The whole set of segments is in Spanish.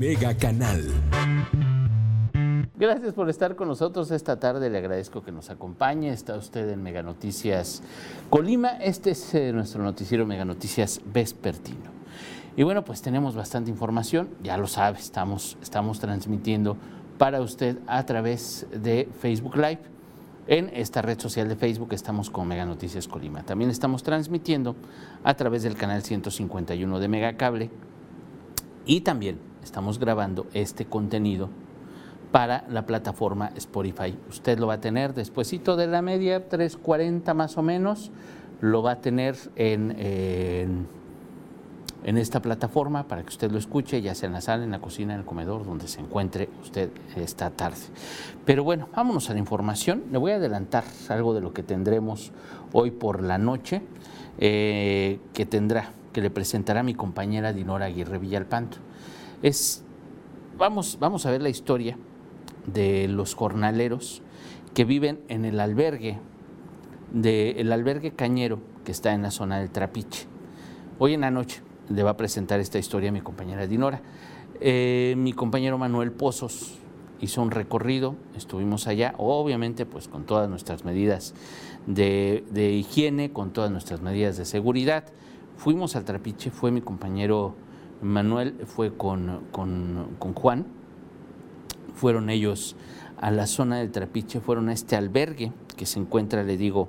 Mega Canal. Gracias por estar con nosotros esta tarde. Le agradezco que nos acompañe. Está usted en Mega Noticias Colima. Este es eh, nuestro noticiero Mega Noticias Vespertino. Y bueno, pues tenemos bastante información. Ya lo sabe, estamos, estamos transmitiendo para usted a través de Facebook Live. En esta red social de Facebook estamos con Mega Noticias Colima. También estamos transmitiendo a través del canal 151 de Mega Cable. Y también estamos grabando este contenido para la plataforma Spotify. Usted lo va a tener despuesito de la media, 3.40 más o menos, lo va a tener en, en, esta plataforma para que usted lo escuche, ya sea en la sala, en la cocina, en el comedor, donde se encuentre usted esta tarde. Pero bueno, vámonos a la información. Le voy a adelantar algo de lo que tendremos hoy por la noche, eh, que tendrá, que le presentará mi compañera Dinora Aguirre Villalpanto. Es, vamos, vamos a ver la historia de los jornaleros que viven en el albergue, del albergue cañero que está en la zona del Trapiche. Hoy en la noche le va a presentar esta historia a mi compañera Dinora. Eh, mi compañero Manuel Pozos hizo un recorrido, estuvimos allá, obviamente pues con todas nuestras medidas de, de higiene, con todas nuestras medidas de seguridad. Fuimos al Trapiche, fue mi compañero Manuel, fue con, con, con Juan, fueron ellos a la zona del Trapiche, fueron a este albergue que se encuentra, le digo,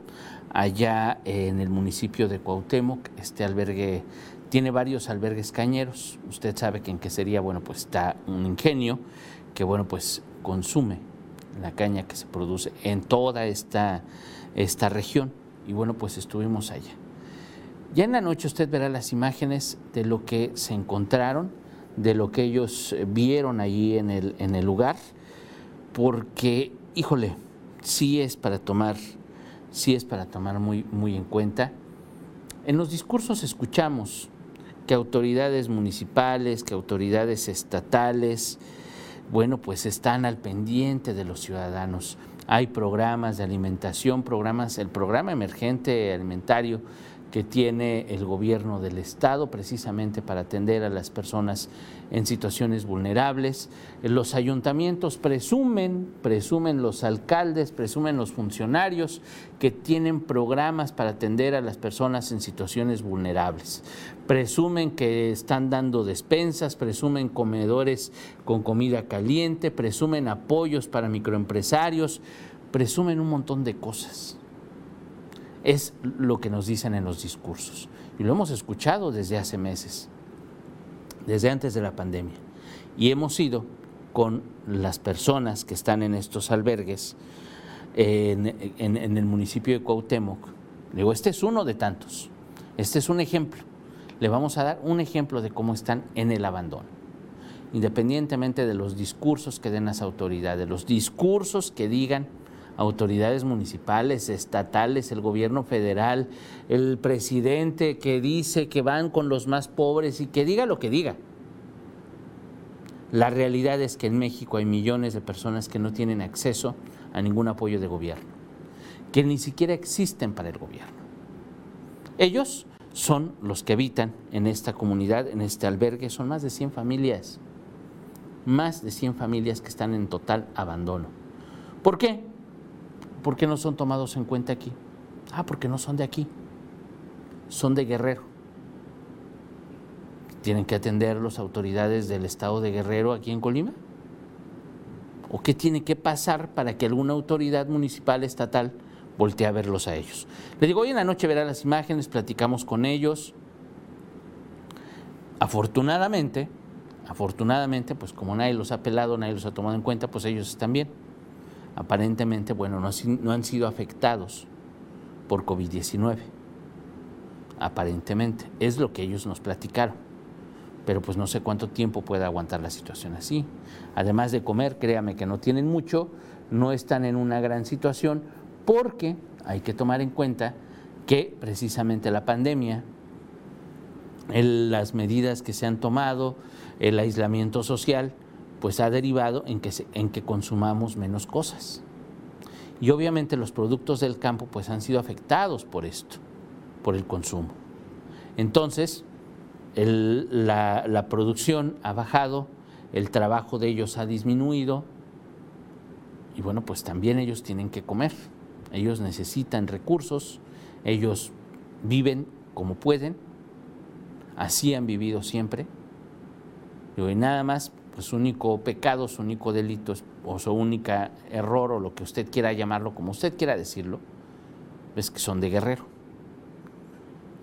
allá en el municipio de Cuauhtémoc. Este albergue tiene varios albergues cañeros. Usted sabe que en qué sería, bueno, pues está un ingenio que, bueno, pues consume la caña que se produce en toda esta, esta región. Y bueno, pues estuvimos allá. Ya en la noche usted verá las imágenes de lo que se encontraron de lo que ellos vieron allí en el, en el lugar, porque, híjole, sí es para tomar, sí es para tomar muy, muy en cuenta. En los discursos escuchamos que autoridades municipales, que autoridades estatales, bueno, pues están al pendiente de los ciudadanos. Hay programas de alimentación, programas, el programa emergente alimentario que tiene el gobierno del Estado precisamente para atender a las personas en situaciones vulnerables. Los ayuntamientos presumen, presumen los alcaldes, presumen los funcionarios que tienen programas para atender a las personas en situaciones vulnerables. Presumen que están dando despensas, presumen comedores con comida caliente, presumen apoyos para microempresarios, presumen un montón de cosas es lo que nos dicen en los discursos. Y lo hemos escuchado desde hace meses, desde antes de la pandemia. Y hemos ido con las personas que están en estos albergues en, el municipio de Cuauhtémoc. Digo, este es uno de tantos. Este es un ejemplo. Le vamos a dar un ejemplo de cómo están en el abandono. Independientemente de los discursos que den las autoridades, los discursos que digan autoridades municipales, estatales, el gobierno federal, el presidente que dice que van con los más pobres y que diga lo que diga. La realidad es que en México hay millones de personas que no tienen acceso a ningún apoyo de gobierno, que ni siquiera existen para el gobierno. Ellos son los que habitan en esta comunidad, en este albergue, son más de 100 familias, más de 100 familias que están en total abandono. ¿Por qué? ¿Por qué no son tomados en cuenta aquí? Ah, porque no son de aquí, son de Guerrero. ¿Tienen que atender las autoridades del estado de Guerrero aquí en Colima? ¿O qué tiene que pasar para que alguna autoridad municipal, estatal, voltee a verlos a ellos? Le digo, hoy en la noche verá las imágenes, platicamos con ellos. Afortunadamente, afortunadamente, pues como nadie los ha pelado, nadie los ha tomado en cuenta, pues ellos están bien aparentemente, bueno, no, han sido afectados por COVID-19. Aparentemente, es lo que ellos nos platicaron. Pero pues no sé cuánto tiempo pueda aguantar la situación así. Además de comer, créame que no tienen mucho, no están en una gran situación, porque hay que tomar en cuenta que precisamente la pandemia, las medidas que se han tomado, el aislamiento social, pues ha derivado en que, en que consumamos menos cosas. Y obviamente los productos del campo pues han sido afectados por esto, por el consumo. Entonces, la, producción ha bajado, el trabajo de ellos ha disminuido y bueno, pues también ellos tienen que comer, ellos necesitan recursos, ellos viven como pueden, así han vivido siempre, y nada más, pues su único pecado, su único delito o su único error o lo que usted quiera llamarlo, como usted quiera decirlo, es que son de guerrero.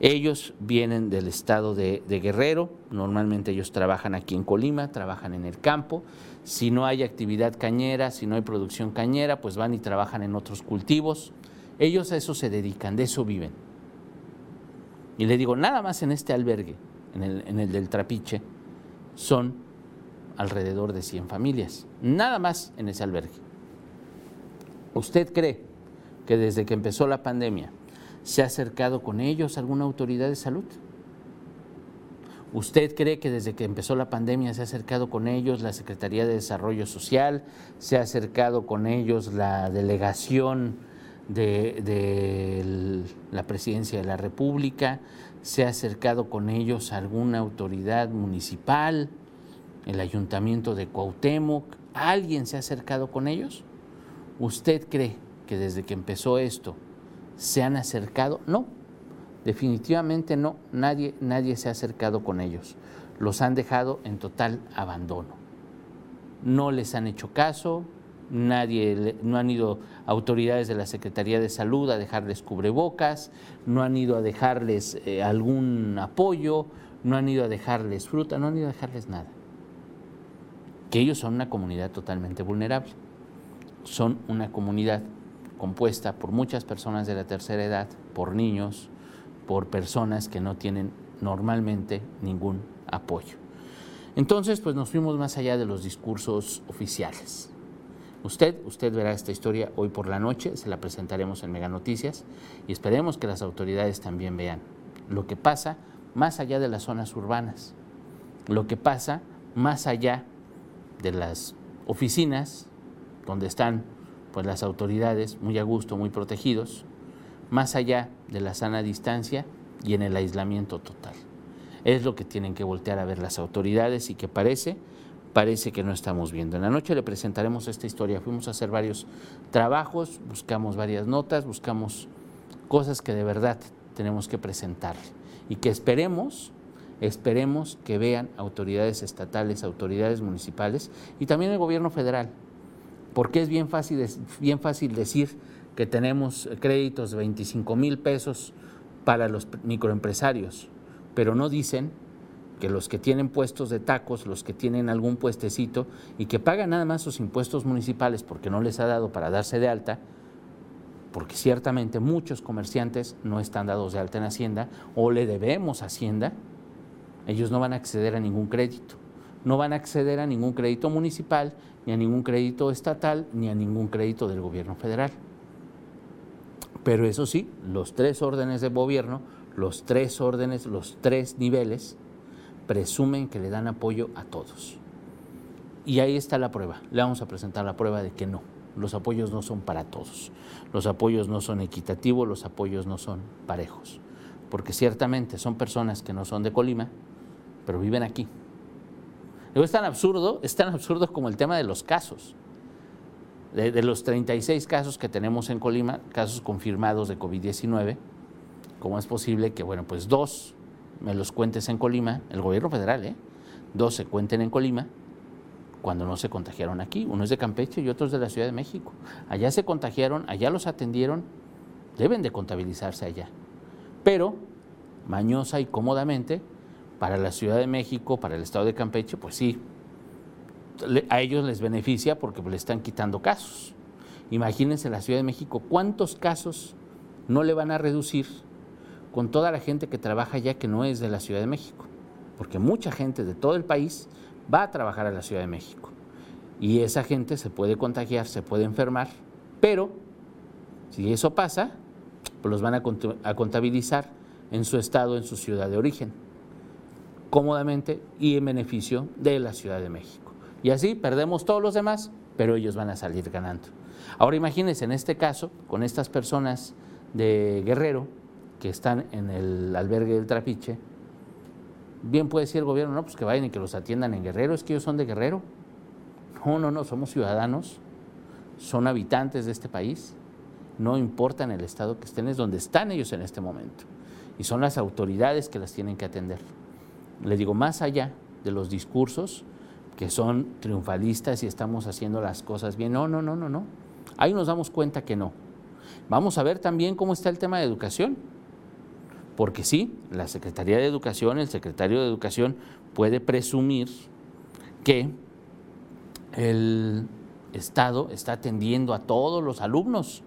Ellos vienen del estado de, Guerrero, normalmente ellos trabajan aquí en Colima, trabajan en el campo. Si no hay actividad cañera, si no hay producción cañera, pues van y trabajan en otros cultivos. Ellos a eso se dedican, de eso viven. Y le digo, nada más en este albergue, en el del Trapiche, son alrededor de 100 familias, nada más en ese albergue. ¿Usted cree que desde que empezó la pandemia ¿Se ha acercado con ellos alguna autoridad de salud? ¿Usted cree que desde que empezó la pandemia se ha acercado con ellos la Secretaría de Desarrollo Social? ¿Se ha acercado con ellos la delegación de, la Presidencia de la República? ¿Se ha acercado con ellos alguna autoridad municipal? ¿El Ayuntamiento de Cuauhtémoc? ¿Alguien se ha acercado con ellos? ¿Usted cree que desde que empezó esto se han acercado? No, definitivamente no, nadie, nadie se ha acercado con ellos. Los han dejado en total abandono. No les han hecho caso, nadie, no han ido autoridades de la Secretaría de Salud a dejarles cubrebocas, no han ido a dejarles eh, algún apoyo, no han ido a dejarles fruta, no han ido a dejarles nada. Que ellos son una comunidad totalmente vulnerable. Son una comunidad compuesta por muchas personas de la tercera edad, por niños, por personas que no tienen normalmente ningún apoyo. Entonces, pues nos fuimos más allá de los discursos oficiales. Usted, usted verá esta historia hoy por la noche, se la presentaremos en Mega Noticias y esperemos que las autoridades también vean lo que pasa más allá de las zonas urbanas, lo que pasa más allá de las oficinas donde están pues las autoridades muy a gusto, muy protegidos, más allá de la sana distancia y en el aislamiento total. Es lo que tienen que voltear a ver las autoridades y que parece, parece que no estamos viendo. En la noche le presentaremos esta historia. Fuimos a hacer varios trabajos, buscamos varias notas, buscamos cosas que de verdad tenemos que presentar y que esperemos esperemos que vean autoridades estatales, autoridades municipales y también el gobierno federal porque es bien fácil, bien fácil decir que tenemos créditos de 25 mil pesos para los microempresarios, pero no dicen que los que tienen puestos de tacos, los que tienen algún puestecito y que pagan nada más sus impuestos municipales porque no les ha dado para darse de alta, porque ciertamente muchos comerciantes no están dados de alta en Hacienda o le debemos a Hacienda, ellos no van a acceder a ningún crédito, no van a acceder a ningún crédito municipal ni a ningún crédito estatal, ni a ningún crédito del gobierno federal. Pero eso sí, los tres órdenes de gobierno, los tres órdenes, los tres niveles, presumen que le dan apoyo a todos. Y ahí está la prueba. Le vamos a presentar la prueba de que no. Los apoyos no son para todos. Los apoyos no son equitativos, los apoyos no son parejos. Porque ciertamente son personas que no son de Colima, pero viven aquí es tan absurdo, es tan absurdo como el tema de los casos. De, los 36 casos que tenemos en Colima, casos confirmados de COVID-19, ¿cómo es posible que, bueno, pues dos me los cuentes en Colima, el gobierno federal, ¿eh? Dos se cuenten en Colima cuando no se contagiaron aquí. Uno es de Campeche y otro es de la Ciudad de México. Allá se contagiaron, allá los atendieron, deben de contabilizarse allá. Pero, mañosa y cómodamente, para la Ciudad de México, para el Estado de Campeche, pues sí, a ellos les beneficia porque le están quitando casos. Imagínense la Ciudad de México, ¿cuántos casos no le van a reducir con toda la gente que trabaja allá que no es de la Ciudad de México? Porque mucha gente de todo el país va a trabajar a la Ciudad de México. Y esa gente se puede contagiar, se puede enfermar, pero si eso pasa, pues los van a contabilizar en su estado, en su ciudad de origen cómodamente y en beneficio de la Ciudad de México. Y así perdemos todos los demás, pero ellos van a salir ganando. Ahora imagínense en este caso, con estas personas de Guerrero que están en el albergue del Trapiche, Bien puede decir el gobierno, no, pues que vayan y que los atiendan en Guerrero, es que ellos son de Guerrero. No, no, no, somos ciudadanos, son habitantes de este país, no importa en el estado que estén, es donde están ellos en este momento. Y son las autoridades que las tienen que atender. Le digo, más allá de los discursos que son triunfalistas y estamos haciendo las cosas bien, no, no, no, no, no. Ahí nos damos cuenta que no. Vamos a ver también cómo está el tema de educación. Porque sí, la Secretaría de Educación, el secretario de Educación puede presumir que el Estado está atendiendo a todos los alumnos.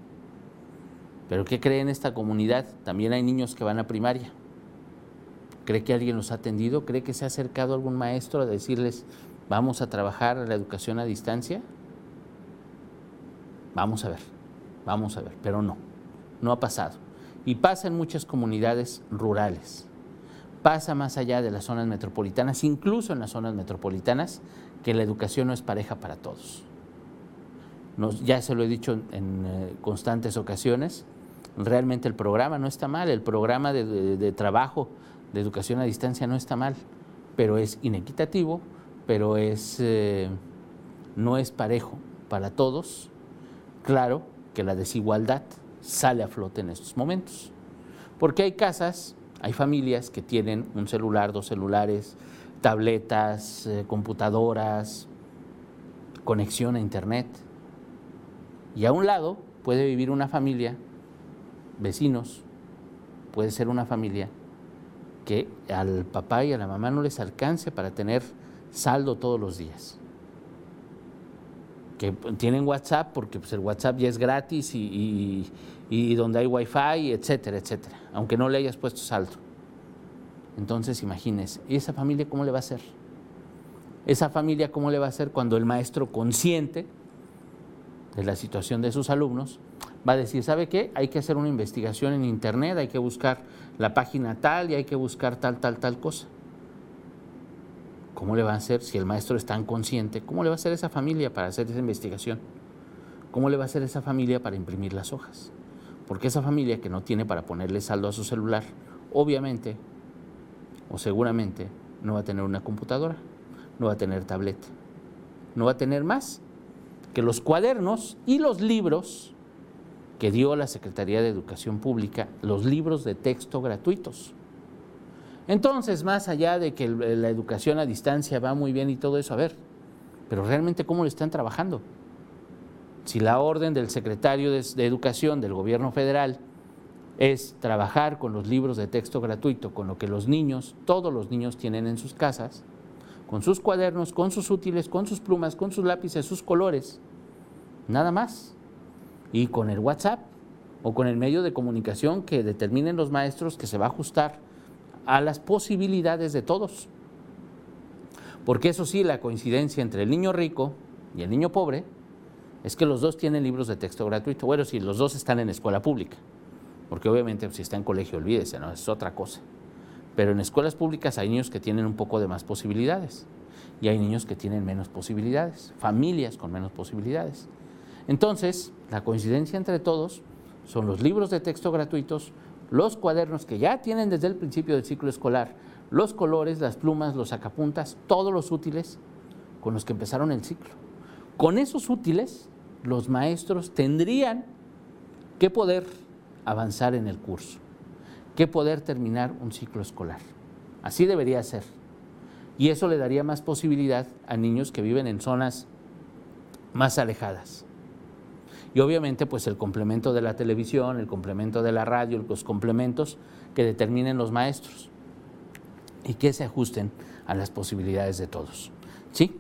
Pero ¿qué cree en esta comunidad? También hay niños que van a primaria. ¿Cree que alguien los ha atendido? ¿Cree que se ha acercado algún maestro a decirles, vamos a trabajar la educación a distancia? Vamos a ver, vamos a ver, pero no, no ha pasado. Y pasa en muchas comunidades rurales. Pasa más allá de las zonas metropolitanas, incluso en las zonas metropolitanas, que la educación no es pareja para todos. ya se lo he dicho en, eh, constantes ocasiones, realmente el programa no está mal, el programa de, trabajo de educación a distancia no está mal, pero es inequitativo, pero es, eh, no es parejo para todos. Claro que la desigualdad sale a flote en estos momentos. Porque hay casas, hay familias que tienen un celular, dos celulares, tabletas, eh, computadoras, conexión a internet. Y a un lado puede vivir una familia, vecinos, puede ser una familia que al papá y a la mamá no les alcance para tener saldo todos los días que tienen WhatsApp porque pues, el WhatsApp ya es gratis y, donde hay Wi-Fi, etcétera, etcétera, aunque no le hayas puesto saldo. Entonces, imagínese, ¿y esa familia cómo le va a hacer? Esa familia cómo le va a hacer cuando el maestro consciente de la situación de sus alumnos va a decir, ¿sabe qué? Hay que hacer una investigación en Internet, hay que buscar la página tal y hay que buscar tal, tal, tal cosa. ¿Cómo le va a hacer si el maestro es tan consciente? ¿Cómo le va a hacer esa familia para hacer esa investigación? ¿Cómo le va a hacer esa familia para imprimir las hojas? Porque esa familia que no tiene para ponerle saldo a su celular, obviamente o seguramente no va a tener una computadora, no va a tener tableta, no va a tener más que los cuadernos y los libros que dio la Secretaría de Educación Pública, los libros de texto gratuitos. Entonces, más allá de que la educación a distancia va muy bien y todo eso, a ver, pero realmente cómo lo están trabajando. Si la orden del secretario de, Educación del gobierno federal es trabajar con los libros de texto gratuito, con lo que los niños, todos los niños tienen en sus casas, con sus cuadernos, con sus útiles, con sus plumas, con sus lápices, sus colores, nada más. Y con el WhatsApp o con el medio de comunicación que determinen los maestros que se va a ajustar a las posibilidades de todos. Porque eso sí, la coincidencia entre el niño rico y el niño pobre es que los dos tienen libros de texto gratuito. Bueno, si los dos están en escuela pública, porque obviamente si está en colegio, olvídese, ¿no? Es otra cosa. Pero en escuelas públicas hay niños que tienen un poco de más posibilidades y hay niños que tienen menos posibilidades, familias con menos posibilidades. Entonces, la coincidencia entre todos son los libros de texto gratuitos, los cuadernos que ya tienen desde el principio del ciclo escolar, los colores, las plumas, los sacapuntas, todos los útiles con los que empezaron el ciclo. Con esos útiles, los maestros tendrían que poder avanzar en el curso, que poder terminar un ciclo escolar. Así debería ser. Y eso le daría más posibilidad a niños que viven en zonas más alejadas. Y obviamente pues el complemento de la televisión, el complemento de la radio, los complementos que determinen los maestros y que se ajusten a las posibilidades de todos. Sí,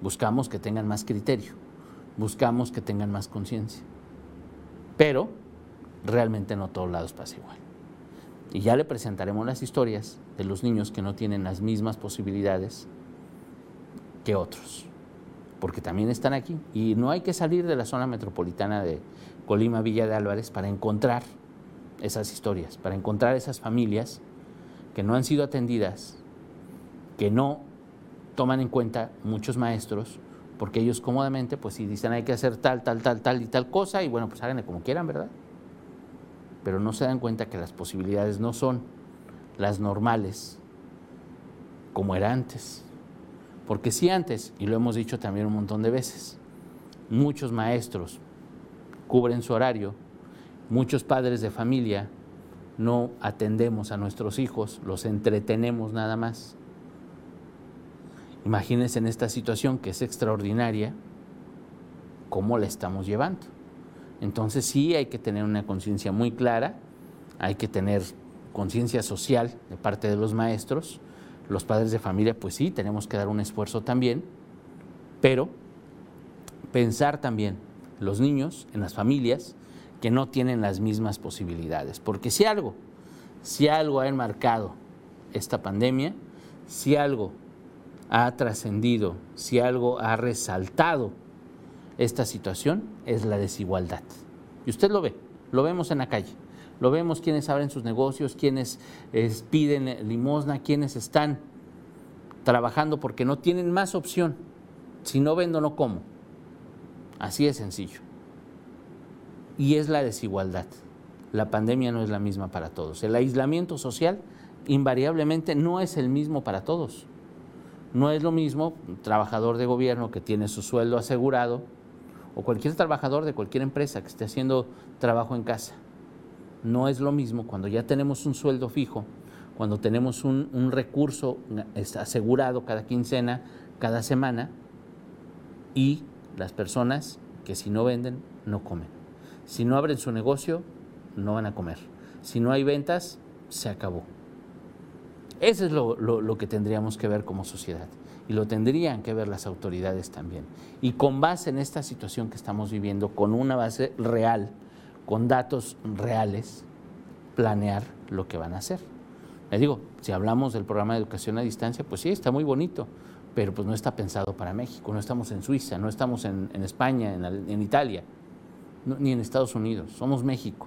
buscamos que tengan más criterio, buscamos que tengan más conciencia, pero realmente no todos lados pasa igual. Y ya le presentaremos las historias de los niños que no tienen las mismas posibilidades que otros porque también están aquí. Y no hay que salir de la zona metropolitana de Colima, Villa de Álvarez para encontrar esas historias, para encontrar esas familias que no han sido atendidas, que no toman en cuenta muchos maestros, porque ellos cómodamente, pues si dicen hay que hacer tal, tal, tal, tal y tal cosa, y bueno, pues háganle como quieran, ¿verdad? Pero no se dan cuenta que las posibilidades no son las normales como era antes. Porque si antes, y lo hemos dicho también un montón de veces, muchos maestros cubren su horario, muchos padres de familia no atendemos a nuestros hijos, los entretenemos nada más. Imagínense en esta situación que es extraordinaria, cómo la estamos llevando. Entonces sí hay que tener una conciencia muy clara, hay que tener conciencia social de parte de los maestros, los padres de familia, pues sí, tenemos que dar un esfuerzo también, pero pensar también los niños, en las familias, que no tienen las mismas posibilidades. Porque si algo, si algo ha enmarcado esta pandemia, si algo ha trascendido, si algo ha resaltado esta situación, es la desigualdad. Y usted lo ve, lo vemos en la calle, lo vemos quienes abren sus negocios, quienes piden limosna, quienes están trabajando porque no tienen más opción. Si no vendo, no como. Así es sencillo. Y es la desigualdad. La pandemia no es la misma para todos. El aislamiento social invariablemente no es el mismo para todos. No es lo mismo un trabajador de gobierno que tiene su sueldo asegurado o cualquier trabajador de cualquier empresa que esté haciendo trabajo en casa. No es lo mismo cuando ya tenemos un sueldo fijo, cuando tenemos un, recurso asegurado cada quincena, cada semana, y las personas que si no venden, no comen. Si no abren su negocio, no van a comer. Si no hay ventas, se acabó. Eso es lo, que tendríamos que ver como sociedad y lo tendrían que ver las autoridades también. Y con base en esta situación que estamos viviendo, con una base real, con datos reales, planear lo que van a hacer. Les digo, si hablamos del programa de educación a distancia, pues sí, está muy bonito, pero pues no está pensado para México, no estamos en Suiza, no estamos en, España, en, Italia, ni en Estados Unidos, somos México.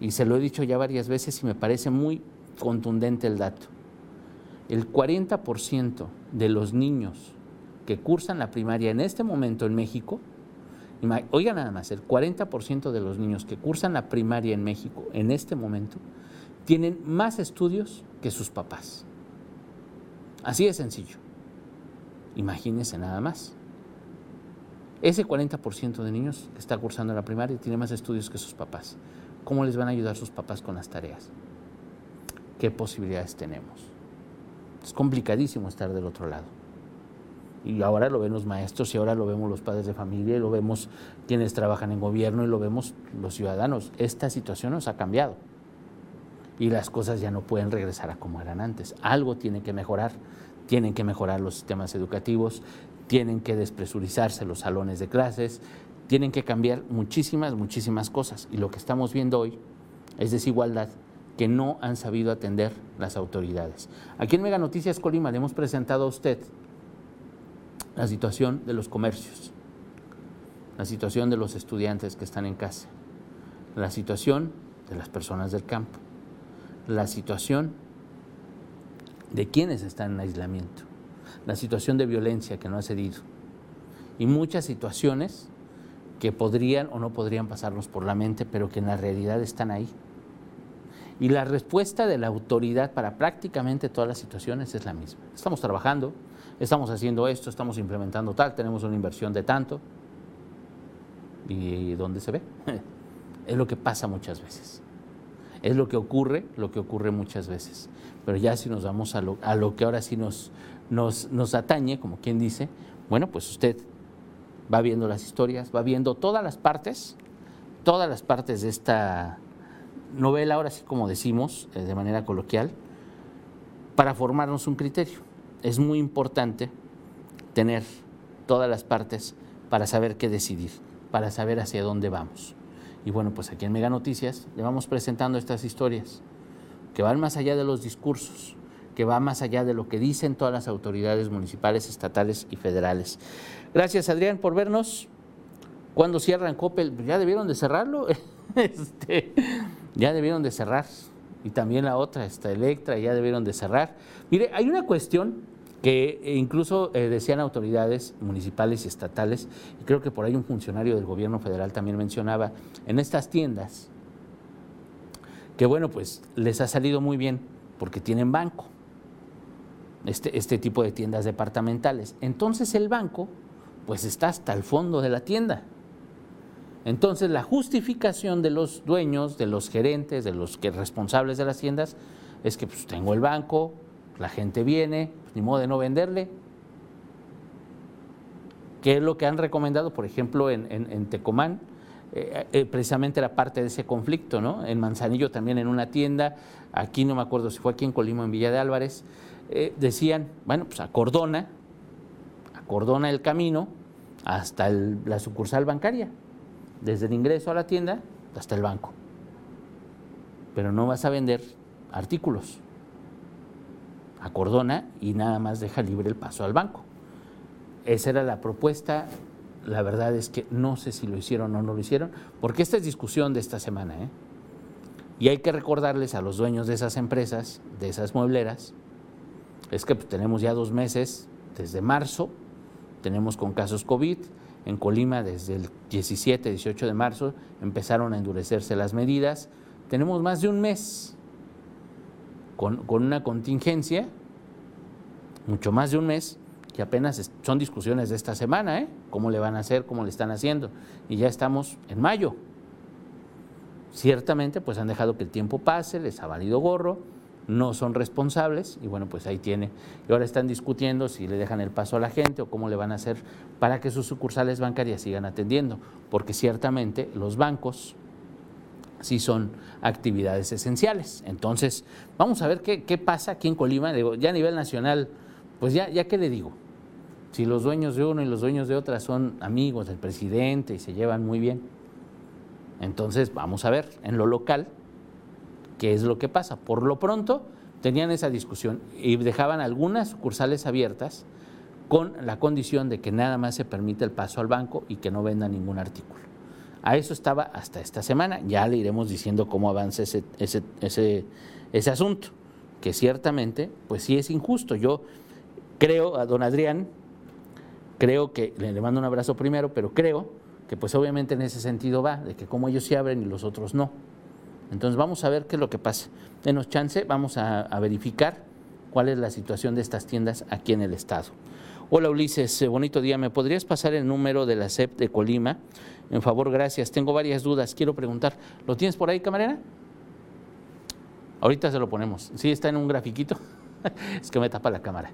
Y se lo he dicho ya varias veces y me parece muy contundente el dato. El 40% de los niños que cursan la primaria en este momento en México, oiga nada más, el 40% de los niños que cursan la primaria en México en este momento tienen más estudios que sus papás. Así de sencillo. Imagínense nada más. Ese 40% de niños que está cursando la primaria tiene más estudios que sus papás. ¿Cómo les van a ayudar sus papás con las tareas? ¿Qué posibilidades tenemos? Es complicadísimo estar del otro lado. Y ahora lo ven los maestros y ahora lo vemos los padres de familia y lo vemos quienes trabajan en gobierno y lo vemos los ciudadanos. Esta situación nos ha cambiado y las cosas ya no pueden regresar a como eran antes. Algo tiene que mejorar tienen que mejorar los sistemas educativos, tienen que despresurizarse los salones de clases, tienen que cambiar muchísimas, muchísimas cosas. Y lo que estamos viendo hoy es desigualdad que no han sabido atender las autoridades. Aquí en Mega Noticias Colima le hemos presentado a usted la situación de los comercios, la situación de los estudiantes que están en casa, la situación de las personas del campo, la situación de quienes están en aislamiento, la situación de violencia que no ha cedido y muchas situaciones que podrían o no podrían pasarnos por la mente, pero que en la realidad están ahí. Y la respuesta de la autoridad para prácticamente todas las situaciones es la misma. Estamos trabajando, estamos haciendo esto, estamos implementando tal, tenemos una inversión de tanto. ¿Y dónde se ve? Es lo que pasa muchas veces. Es lo que ocurre, lo que ocurre muchas veces. Pero ya si nos vamos a lo, a lo que ahora sí nos, nos, nos atañe, como quien dice, bueno, pues usted va viendo las historias, va viendo todas las partes, todas las partes de esta novela, ahora sí como decimos, eh, de manera coloquial, para formarnos un criterio. Es muy importante tener todas las partes para saber qué decidir, para saber hacia dónde vamos. Y bueno, pues aquí en Mega Noticias le vamos presentando estas historias que van más allá de los discursos, que van más allá de lo que dicen todas las autoridades municipales, estatales y federales. Gracias, Adrián, por vernos. ¿Cuándo cierran Coppel? Ya debieron de cerrarlo. Este, ya debieron de cerrar. Y también la otra, esta Electra, ya debieron de cerrar. Mire, hay una cuestión que incluso eh, decían autoridades municipales y estatales, y creo que por ahí un funcionario del gobierno federal también mencionaba, en estas tiendas, que bueno, pues les ha salido muy bien porque tienen banco. este, este tipo de tiendas departamentales. Entonces el banco, pues está hasta el fondo de la tienda. Entonces la justificación de los dueños, de los gerentes, de los que responsables de las tiendas, es que pues, tengo el banco, la gente viene, ni modo de no venderle. ¿Qué es lo que han recomendado, por ejemplo, en, Tecomán? Eh, eh, precisamente era parte de ese conflicto, ¿no? En Manzanillo también en una tienda, aquí no me acuerdo si fue aquí en Colima, en Villa de Álvarez, eh, decían, bueno, pues acordona, acordona el camino hasta la sucursal bancaria, desde el ingreso a la tienda hasta el banco. Pero no vas a vender artículos. Acordona y nada más deja libre el paso al banco. Esa era la propuesta. La verdad es que no sé si lo hicieron o no lo hicieron, porque esta es discusión de esta semana. ¿eh? Y hay que recordarles a los dueños de esas empresas, de esas muebleras, es que pues, tenemos ya dos meses, desde marzo, tenemos con casos COVID. En Colima, desde el 17, 18 de marzo, empezaron a endurecerse las medidas. Tenemos más de un mes con, una contingencia, mucho más de un mes, que apenas son discusiones de esta semana, ¿eh? ¿Cómo le van a hacer? ¿Cómo le están haciendo? Y ya estamos en mayo. Ciertamente, pues han dejado que el tiempo pase, les ha valido gorro, no son responsables y bueno, pues ahí tiene. Y ahora están discutiendo si le dejan el paso a la gente o cómo le van a hacer para que sus sucursales bancarias sigan atendiendo, porque ciertamente los bancos sí son actividades esenciales. Entonces, vamos a ver qué, pasa aquí en Colima, ya a nivel nacional, pues ya, ya qué le digo, si los dueños de uno y los dueños de otra son amigos del presidente y se llevan muy bien, entonces vamos a ver en lo local qué es lo que pasa. Por lo pronto, tenían esa discusión y dejaban algunas sucursales abiertas con la condición de que nada más se permite el paso al banco y que no venda ningún artículo. A eso estaba hasta esta semana. Ya le iremos diciendo cómo avanza ese, ese, ese, asunto, que ciertamente, pues sí es injusto. Yo creo a don Adrián, creo que, le mando un abrazo primero, pero creo que pues obviamente en ese sentido va, de que como ellos sí abren y los otros no. Entonces vamos a ver qué es lo que pasa. Denos chance, vamos a, a verificar cuál es la situación de estas tiendas aquí en el estado. Hola Ulises, eh, bonito día. ¿Me podrías pasar el número de la CEP de Colima? En favor, gracias. Tengo varias dudas. Quiero preguntar. ¿Lo tienes por ahí, camarera? Ahorita se lo ponemos. Sí, está en un grafiquito. es que me tapa la cámara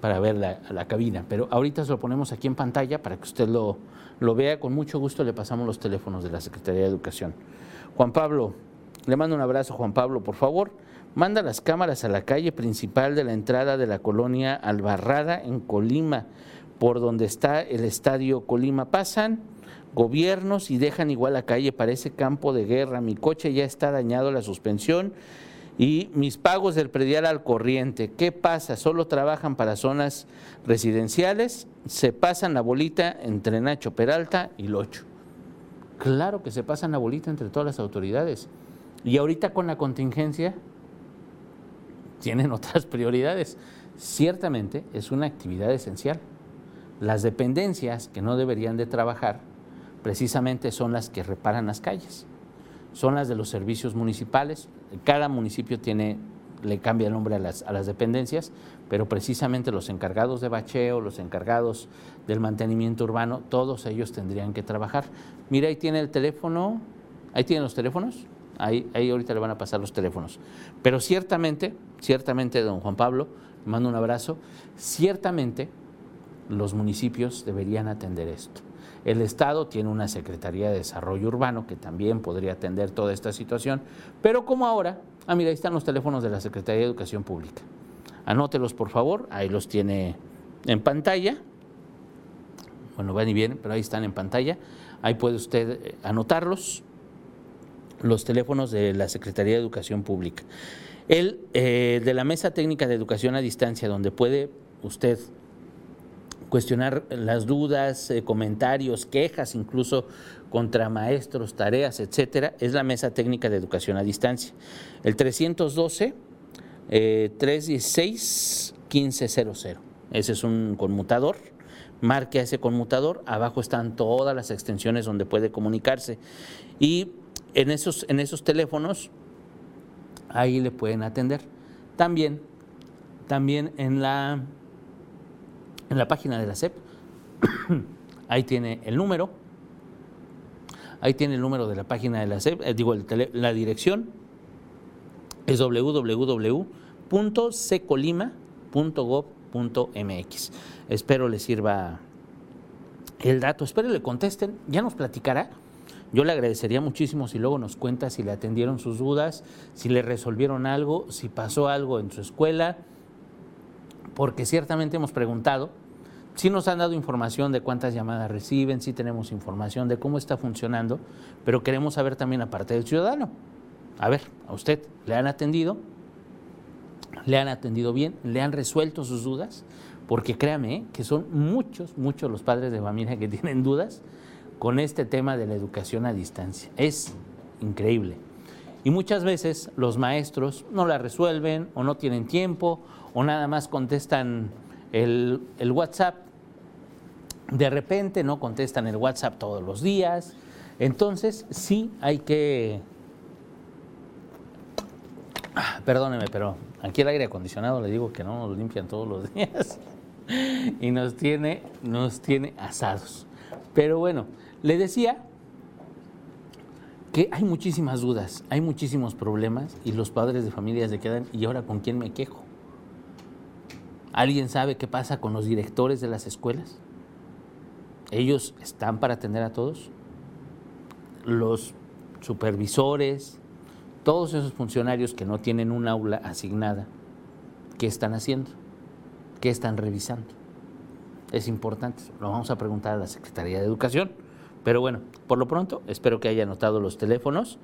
para ver la, cabina. Pero ahorita se lo ponemos aquí en pantalla para que usted lo, lo vea. Con mucho gusto le pasamos los teléfonos de la Secretaría de Educación. Juan Pablo, le mando un abrazo, Juan Pablo, por favor. Manda las cámaras a la calle principal de la entrada de la colonia Albarrada en Colima, por donde está el estadio Colima. Pasan gobiernos y dejan igual la calle, parece campo de guerra. Mi coche ya está dañado, la suspensión y mis pagos del predial al corriente. ¿Qué pasa? ¿Solo trabajan para zonas residenciales? Se pasan la bolita entre Nacho Peralta y Locho. Claro que se pasan la bolita entre todas las autoridades. Y ahorita con la contingencia tienen otras prioridades. Ciertamente es una actividad esencial. Las dependencias que no deberían de trabajar precisamente son las que reparan las calles. Son las de los servicios municipales. Cada municipio tiene, le cambia el nombre a las, a las dependencias, pero precisamente los encargados de bacheo, los encargados del mantenimiento urbano, todos ellos tendrían que trabajar. Mira, ahí tiene el teléfono, ahí tienen los teléfonos. Ahí, ahorita le van a pasar los teléfonos. Pero ciertamente, ciertamente, don Juan Pablo, mando un abrazo, ciertamente los municipios deberían atender esto. El Estado tiene una Secretaría de Desarrollo Urbano que también podría atender toda esta situación, pero como ahora, ah, mira, ahí están los teléfonos de la Secretaría de Educación Pública. Anótelos, por favor, ahí los tiene en pantalla. Bueno, van y vienen, pero ahí están en pantalla. Ahí puede usted eh, anotarlos los teléfonos de la Secretaría de Educación Pública. El eh, de la Mesa Técnica de Educación a Distancia, donde puede usted cuestionar las dudas, eh, comentarios, quejas, incluso contra maestros, tareas, etcétera, es la Mesa Técnica de Educación a Distancia. El 312 316 1500. Ese es un conmutador. Marque a ese conmutador. Abajo están todas las extensiones donde puede comunicarse. Y en esos, en esos teléfonos, ahí le pueden atender. También también en la, en la página de la SEP. Ahí tiene el número. Ahí tiene el número de la página de la SEP, eh, digo, la dirección es www.secolima.gov.mx. Espero les sirva el dato, espero le contesten, ya nos platicará. Yo le agradecería muchísimo si luego nos cuenta si le atendieron sus dudas, si le resolvieron algo, si pasó algo en su escuela, porque ciertamente hemos preguntado, si nos han dado información de cuántas llamadas reciben, si tenemos información de cómo está funcionando, pero queremos saber también aparte del ciudadano. A ver, a usted le han atendido, le han atendido bien, le han resuelto sus dudas, porque créame ¿eh? que son muchos, muchos los padres de familia que tienen dudas con este tema de la educación a distancia. Es increíble. Y muchas veces los maestros no la resuelven o no tienen tiempo o nada más contestan el, el WhatsApp. De repente no contestan el WhatsApp todos los días. Entonces sí hay que Perdóneme, pero aquí el aire acondicionado le digo que no nos limpian todos los días y nos tiene, nos tiene asados. Pero bueno, le decía que hay muchísimas dudas, hay muchísimos problemas y los padres de familia se quedan, ¿y ahora con quién me quejo? ¿Alguien sabe qué pasa con los directores de las escuelas? ¿Ellos están para atender a todos? Los supervisores, todos esos funcionarios que no tienen un aula asignada, ¿qué están haciendo? ¿Qué están revisando? Es importante, lo vamos a preguntar a la Secretaría de Educación. Pero bueno, por lo pronto, espero que haya anotado los teléfonos.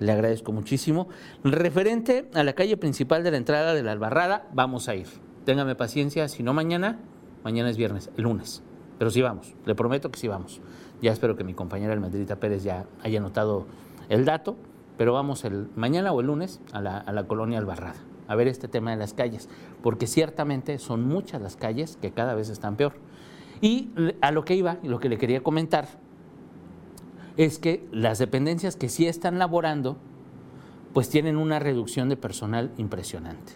Le agradezco muchísimo. Referente a la calle principal de la entrada de la Albarrada, vamos a ir. Téngame paciencia, si no mañana, mañana es viernes, el lunes. Pero sí vamos, le prometo que sí vamos. Ya espero que mi compañera Almendrita Pérez ya haya anotado el dato pero vamos el mañana o el lunes a la, colonia Albarrada a ver este tema de las calles, porque ciertamente son muchas las calles que cada vez están peor. Y a lo que iba lo que le quería comentar es que las dependencias que sí están laborando, pues tienen una reducción de personal impresionante.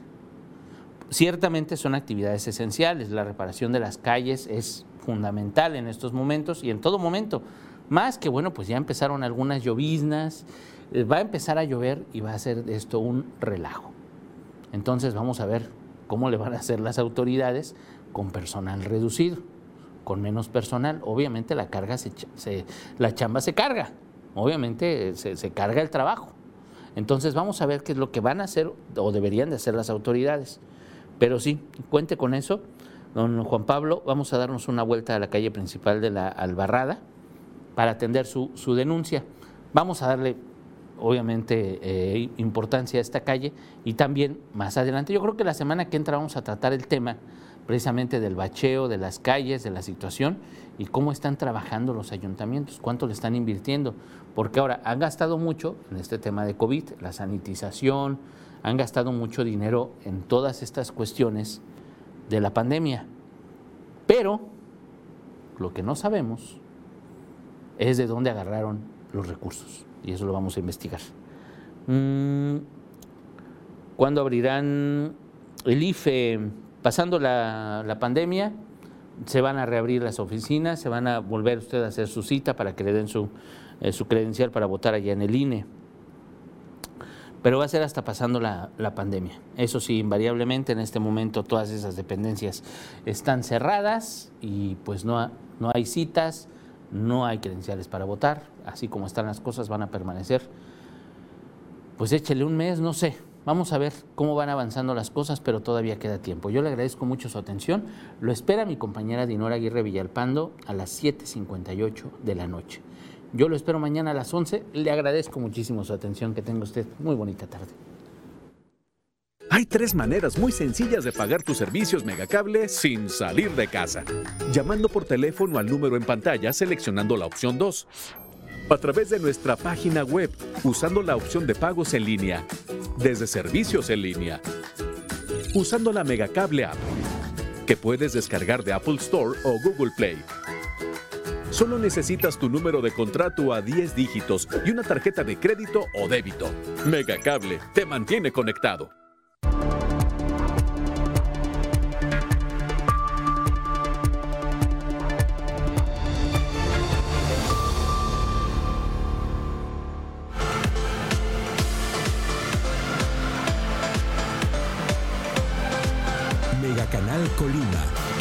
Ciertamente son actividades esenciales, la reparación de las calles es fundamental en estos momentos y en todo momento, más que bueno, pues ya empezaron algunas lloviznas, eh, va a empezar a llover y va a ser esto un relajo. Entonces vamos a ver cómo le van a hacer las autoridades con personal reducido, con menos personal. Obviamente la carga se, la chamba se carga, obviamente se, se carga el trabajo. Entonces vamos a ver qué es lo que van a hacer o deberían de hacer las autoridades. Pero sí, cuente con eso. Don Juan Pablo, vamos a darnos una vuelta a la calle principal de la Albarrada para atender su, su denuncia. Vamos a darle obviamente eh, importancia a esta calle y también más adelante, yo creo que la semana que entra vamos a tratar el tema precisamente del bacheo, de las calles, de la situación y cómo están trabajando los ayuntamientos, cuánto le están invirtiendo, porque ahora han gastado mucho en este tema de COVID, la sanitización, han gastado mucho dinero en todas estas cuestiones de la pandemia, pero lo que no sabemos es de dónde agarraron los recursos y eso lo vamos a investigar. Mm, ¿Cuándo abrirán el IFE? Pasando la, pandemia, se van a reabrir las oficinas, se van a volver usted a hacer su cita para que le den su, eh, su credencial para votar allá en el INE. Pero va a ser hasta pasando la, la, pandemia. Eso sí, invariablemente en este momento todas esas dependencias están cerradas y pues no, no hay citas, no hay credenciales para votar, así como están las cosas van a permanecer. Pues échele un mes, no sé, vamos a ver cómo van avanzando las cosas, pero todavía queda tiempo. Yo le agradezco mucho su atención, lo espera mi compañera Dinora Aguirre Villalpando a las 7.58 de la noche. Yo lo espero mañana a las 11, le agradezco muchísimo su atención, que tenga usted muy bonita tarde. Hay tres maneras muy sencillas de pagar tus servicios Megacable sin salir de casa. Llamando por teléfono al número en pantalla seleccionando la opción 2. A través de nuestra página web usando la opción de pagos en línea. Desde servicios en línea. Usando la Megacable App que puedes descargar de Apple Store o Google Play. Solo necesitas tu número de contrato a 10 dígitos y una tarjeta de crédito o débito. Megacable te mantiene conectado. Megacanal Colima